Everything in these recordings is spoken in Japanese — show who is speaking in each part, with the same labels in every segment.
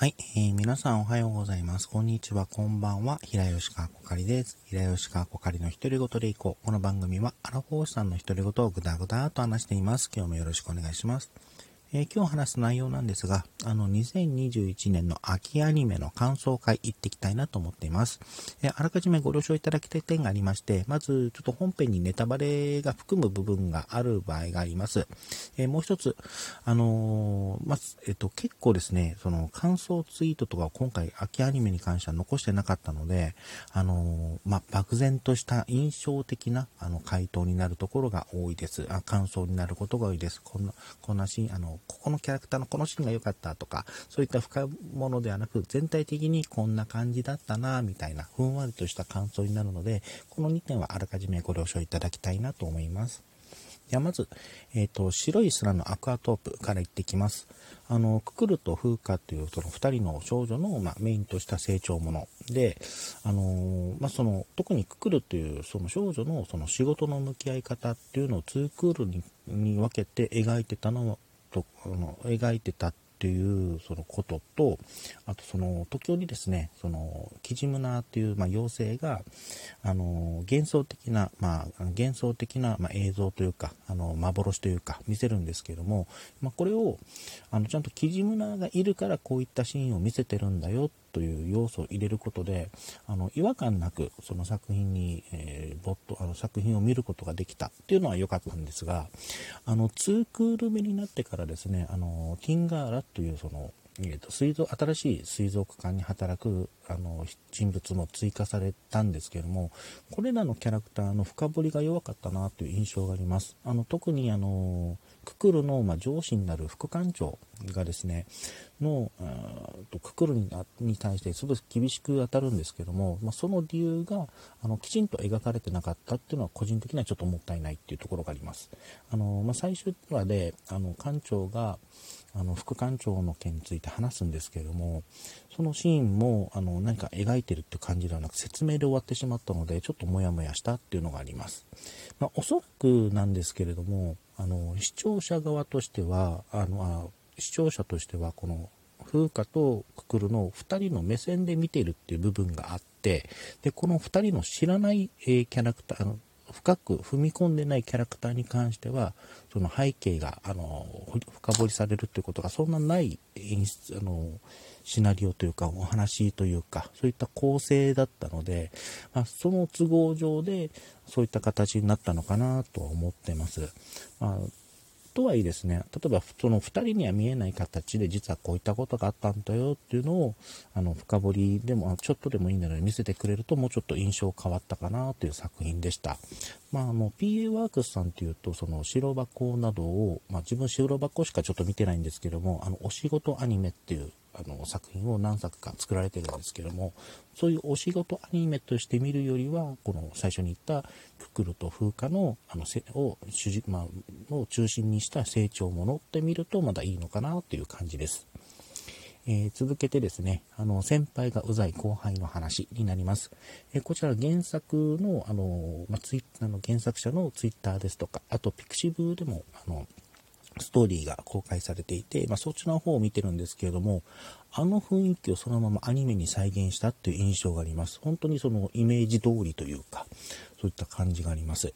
Speaker 1: はい、えー、皆さんおはようございます。こんにちは、こんばんは。平吉川こかりです。平吉川こかりの独り言でいこう。この番組は、アラフォーさんの独り言をぐだぐだと話しています。今日もよろしくお願いします。え、今日話す内容なんですが、あの、2021年の秋アニメの感想会行っていきたいなと思っています。え、あらかじめご了承いただきたい点がありまして、まず、ちょっと本編にネタバレが含む部分がある場合があります。え、もう一つ、あのまず、えっと、結構ですね、その、感想ツイートとかを今回、秋アニメに関しては残してなかったので、あのま漠然とした印象的な、あの、回答になるところが多いです。あ感想になることが多いです。こんな、こんなシーン、あの、ここのキャラクターのこのシーンが良かったとか、そういった深いものではなく、全体的にこんな感じだったな、みたいな、ふんわりとした感想になるので、この2点はあらかじめご了承いただきたいなと思います。ではまず、えっ、ー、と、白い砂のアクアトープから行ってきます。あの、ククルとフーカというその2人の少女の、まあ、メインとした成長もので、あのー、まあ、その、特にククルというその少女のその仕事の向き合い方っていうのを2クールにに分けて描いてたのとあの描いてたっていうそのこととあとその時折ですねそのキジムナーという、まあ、妖精があの幻想的な、まあ、幻想的な、まあ、映像というかあの幻というか見せるんですけども、まあ、これをあのちゃんとキジムナーがいるからこういったシーンを見せてるんだよという要素を入れることであの違和感なくその作品に、えー、ぼっとあの作品を見ることができたっていうのは良かったんですがあの2クール目になってからですねあのティンガーラというそのえーと、水族新しい水族館に働くあの人物も追加されたんですけどもこれらのキャラクターの深掘りが弱かったなという印象があります。あの特にあのククルの、まあ、上司になる副館長がですねのとククルにに対してすごく厳しく当たるんですけども、まあ、その理由があのきちんと描かれてなかったっていうのは個人的にはちょっともったいないっていうところがあります。あの、まあ、最終話であの館長があの副館長の件について話すんですけれどもそのシーンもあの何か描いてるって感じではなく説明で終わってしまったのでちょっとモヤモヤしたっていうのがあります、まあ、おそらくなんですけれどもあの視聴者側としてはあのあ視聴者としてはこの風花とククルの2人の目線で見てるっていう部分があってでこの2人の知らない、えー、キャラクター深く踏み込んでないキャラクターに関してはその背景があの深掘りされるということがそんなない演出あのシナリオというかお話というかそういった構成だったので、まあ、その都合上でそういった形になったのかなとは思ってます。まあとはいえですね、例えばその2人には見えない形で実はこういったことがあったんだよっていうのをあの深掘りでもちょっとでもいいので見せてくれるともうちょっと印象変わったかなという作品でした。まあ、あの PA ワークスさんっていうとその白箱などを、まあ、自分白箱しかちょっと見てないんですけどもあのお仕事アニメっていうあの作品を何作か作られてるんですけどもそういうお仕事アニメとして見るよりはこの最初に言ったククルと風化のあのせを主軸、まあ、を中心にした成長ものって見るとまだいいのかなという感じです。えー、続けてですね、あの、先輩がうざい後輩の話になります。えー、こちら原作の、あの、まあ、ツイあの原作者のツイッターですとか、あとピクシブでも、あの、ストーリーが公開されていて、まあ、そちらの方を見てるんですけれども、あの雰囲気をそのままアニメに再現したっていう印象があります。本当にそのイメージ通りというか、そういった感じがあります。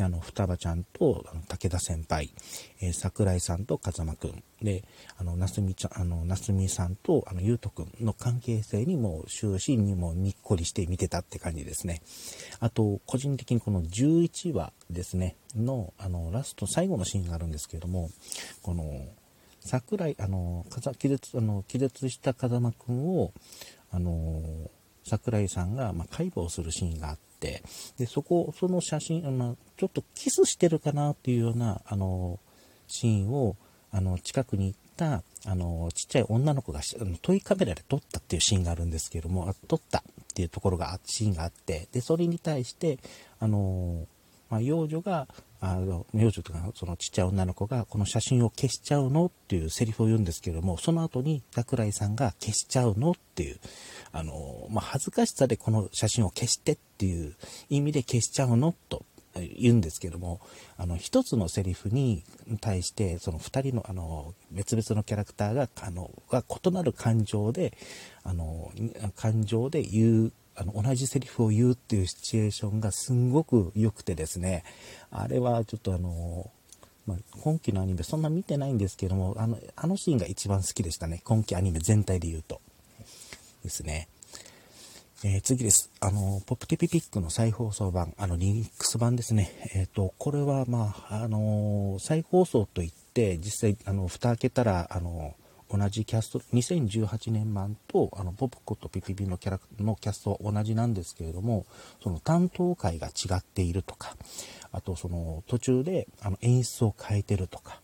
Speaker 1: あの双葉ちゃんとあの武田先輩、えー、桜井さんと風間くん。であの夏美ちゃんあの夏美さんとあの優斗くんの関係性にも終始にもにっこりして見てたって感じですね。あと個人的にこの11話ですねのあのラスト最後のシーンがあるんですけれどもこの桜井あの気絶あの気絶した風間くんをあの桜井さんが、まあ、解剖するシーンがあって、で、そこ、その写真、まあ、ちょっとキスしてるかなっていうような、あの、シーンを、あの、近くに行った、あの、ちっちゃい女の子が、あのトイカメラで撮ったっていうシーンがあるんですけども、撮ったっていうところが、シーンがあって、で、それに対して、あの、まあ、幼女が、あの幼女とかそのちっちゃい女の子がこの写真を消しちゃうのっていうセリフを言うんですけれどもその後に桜井さんが消しちゃうのっていうあの、まあ、恥ずかしさでこの写真を消してっていう意味で消しちゃうのと言うんですけども、あの、一つのセリフに対して、その二人の、あの、別々のキャラクターが、あの、が異なる感情で、あの、感情で言う、あの、同じセリフを言うっていうシチュエーションがすんごく良くてですね、あれはちょっとあの、まあ、今期のアニメそんな見てないんですけども、あの、あのシーンが一番好きでしたね。今期アニメ全体で言うと。ですね。えー、次です。あの、ポップティピピックの再放送版、あの、リミックス版ですね。えっ、ー、と、これは、まあ、あの再放送といって、実際、あの、蓋開けたら、あの同じキャスト、2018年版と、あの、ポップコとピピピのキャラのキャストは同じなんですけれども、その担当会が違っているとか、あと、その、途中で、あの、演出を変えてるとか、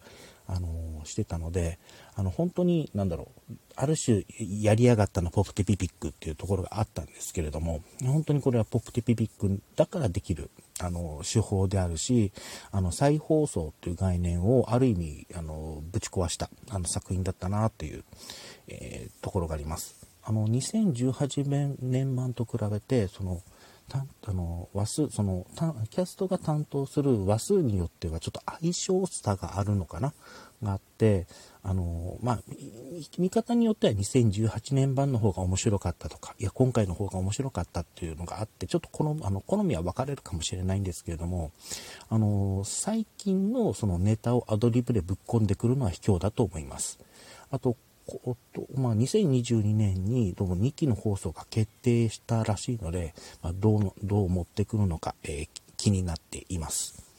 Speaker 1: あのしてたので、あの、本当に、なんだろう、ある種、やりやがったのポプテピピックっていうところがあったんですけれども、本当にこれはポプテピピックだからできる、あの、手法であるし、あの、再放送という概念をある意味、あの、ぶち壊した、あの、作品だったなっていう、えー、ところがあります。あの、2018年版と比べて、その、あの話数そのキャストが担当する話数によってはちょっと相性差があるのかな？があってあのまあ見方によっては2018年版の方が面白かったとかいや今回の方が面白かったっていうのがあってちょっとこのあの好みは分かれるかもしれないんですけれどもあの最近のそのネタをアドリブでぶっ込んでくるのは卑怯だと思います。あとことまあ、2022年にどうも2期の放送が決定したらしいので、まあ、どうどう持ってくるのか、えー、気になっています。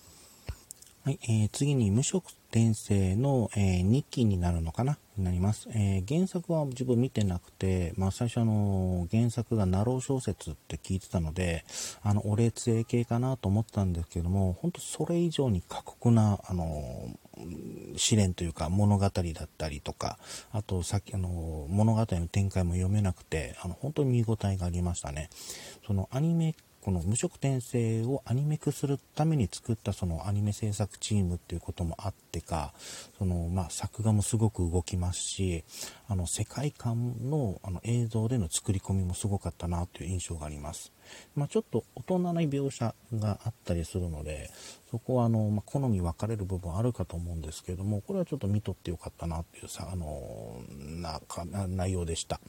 Speaker 1: はい、えー、次に無職転生の、えー、2期になるのかな？になります。えー、原作は自分見てなくて、まあ最初あの、原作がナロー小説って聞いてたので、あの、お礼杖系かなと思ったんですけども、本当それ以上に過酷な、あの、試練というか物語だったりとか、あとさっきあの、物語の展開も読めなくて、あの、本当に見応えがありましたね。そのアニメこの無色転生をアニメ化するために作ったそのアニメ制作チームっていうこともあってか、そのまあ、作画もすごく動きますし、あの世界観のあの映像での作り込みもすごかったなという印象があります。まあ、ちょっと大人な描写があったりするので、そこはあの、まあ、好み分かれる部分あるかと思うんですけども、これはちょっと見とってよかったなっていうさ、あの、な内容でした。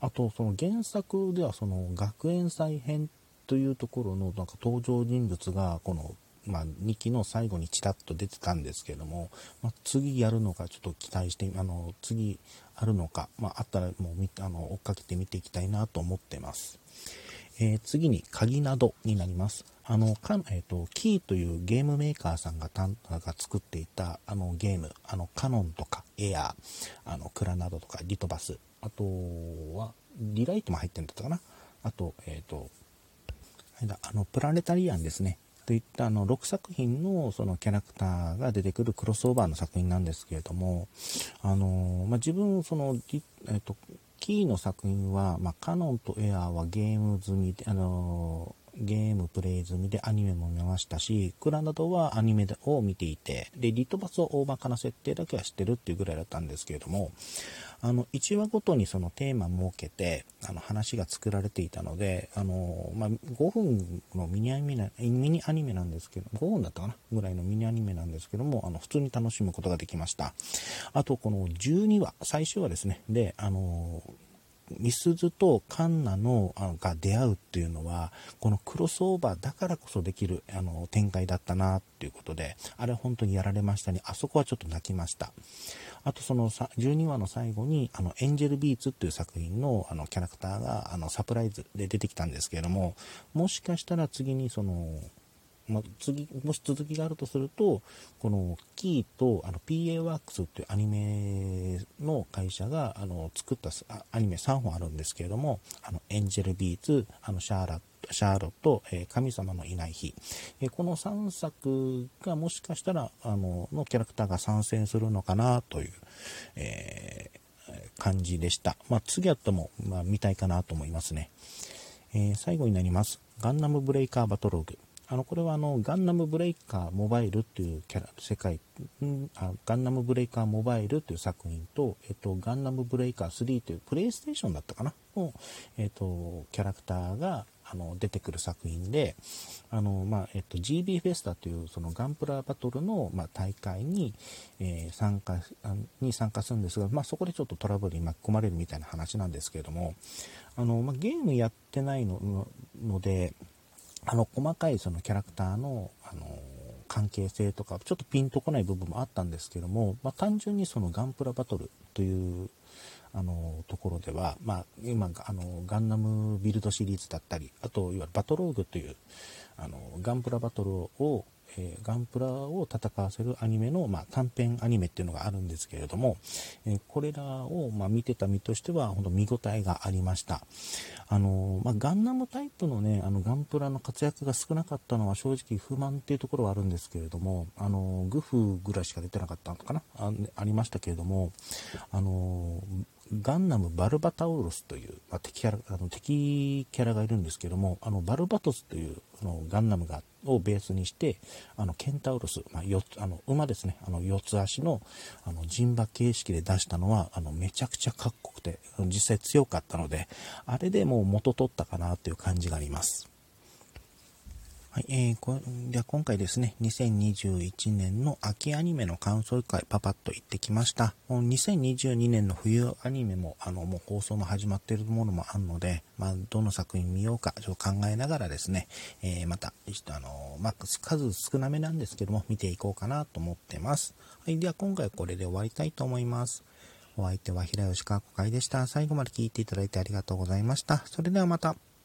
Speaker 1: あと、その原作ではその学園祭編というところのなんか登場人物がこの、まあ、2期の最後にちらっと出てたんですけども、まあ、次やるのかちょっと期待してあの次あるのか、まあ、あったらもうあの追っかけて見ていきたいなと思ってます。えー、次に鍵などになります。あの、かえっ、ー、と、キーというゲームメーカーさんがたんが作っていたあのゲーム、あの、カノンとかエアー、あの、クラナドとかリトバス、あとは、リライトも入ってるんだったかな。あと、えっ、ー、と、あの、プラネタリアンですね。といったあの6作品のそのキャラクターが出てくるクロスオーバーの作品なんですけれども、あのまあ、自分その、えっと、キーの作品は、まあ、カノンとエアーはゲーム済みで、あのゲームプレイ済みでアニメも見ましたし、クラなどはアニメを見ていて、で、リトバスは大まかな設定だけは知ってるっていうぐらいだったんですけれども、あの、1話ごとにそのテーマ設けて、あの、話が作られていたので、あの、まあ、5分のミニアニメ、ミニアニメなんですけど、5分だったかな？ぐらいのミニアニメなんですけども、あの、普通に楽しむことができました。あと、この12話、最終話ですね。で、あの、みすずとカンナのあが出会うっていうのはこのクロスオーバーだからこそできるあの展開だったなっていうことであれ本当にやられましたね。あそこはちょっと泣きました。あとその12話の最後に、あの、エンジェルビーツっていう作品のあのキャラクターがあのサプライズで出てきたんですけれども、もしかしたら次にその、ま次、もし続きがあるとすると、このキーとあの PA ワークスっていうアニメの会社があの作ったアニメ3本あるんですけれども、あのエンジェルビーツ、あのシャーラッシャーロット、え、神様のいない日、え、この3作がもしかしたら、あの、のキャラクターが参戦するのかなという、えー、感じでした。まあ、次やったも、まあ、見たいかなと思いますね。え最後になります。ガンダムブレイカーバトログ。あの、これはあの、ガンダムブレイカーモバイルっていうキャラ、世界、んあガンダムブレイカーモバイルっていう作品と、えっと、ガンダムブレイカー3というプレイステーションだったかな？の、えっと、キャラクターが、あの、出てくる作品で、あの、まあ、えっと、GB フェスタという、そのガンプラバトルの、まあ、大会に、えー、参加、に参加するんですが、まあ、そこでちょっとトラブルに巻き込まれるみたいな話なんですけれども、あの、まあ、ゲームやってないのので、あの、細かいそのキャラクターの、あの、関係性とか、ちょっとピンとこない部分もあったんですけども、まあ、単純にそのガンプラバトルというあのところでは、まあ、今あのガンダムビルドシリーズだったりあといわゆるバトローグというあのガンプラバトルをえー、ガンプラを戦わせるアニメの、まあ、短編アニメっていうのがあるんですけれども、えー、これらを、まあ、見てた身としては、本当見応えがありました。あの、まあ、ガンダムタイプのね、あの、ガンプラの活躍が少なかったのは正直不満っていうところはあるんですけれども、あのグフぐらいしか出てなかったのかな？あありましたけれども、あのガンダムバルバタウロスという、まあ、敵キャラあの敵キャラがいるんですけども、あのバルバトスというあのガンダムがをベースにして、あのケンタウロス、まあ、よあの馬ですね、あの四つ足のあの人馬形式で出したのはあのめちゃくちゃかっこよくて、実際強かったので、あれでもう元取ったかなという感じがあります。はい、えー、こでは今回ですね、2021年の秋アニメの感想会パパッと行ってきました。2022年の冬アニメも、あの、もう放送も始まっているものもあるので、まあ、どの作品見ようか、ちょっと考えながらですね、えー、また、あの、まあ、数少なめなんですけども、見ていこうかなと思ってます。はい、では今回はこれで終わりたいと思います。お相手は平吉川子会でした。最後まで聞いていただいてありがとうございました。それではまた。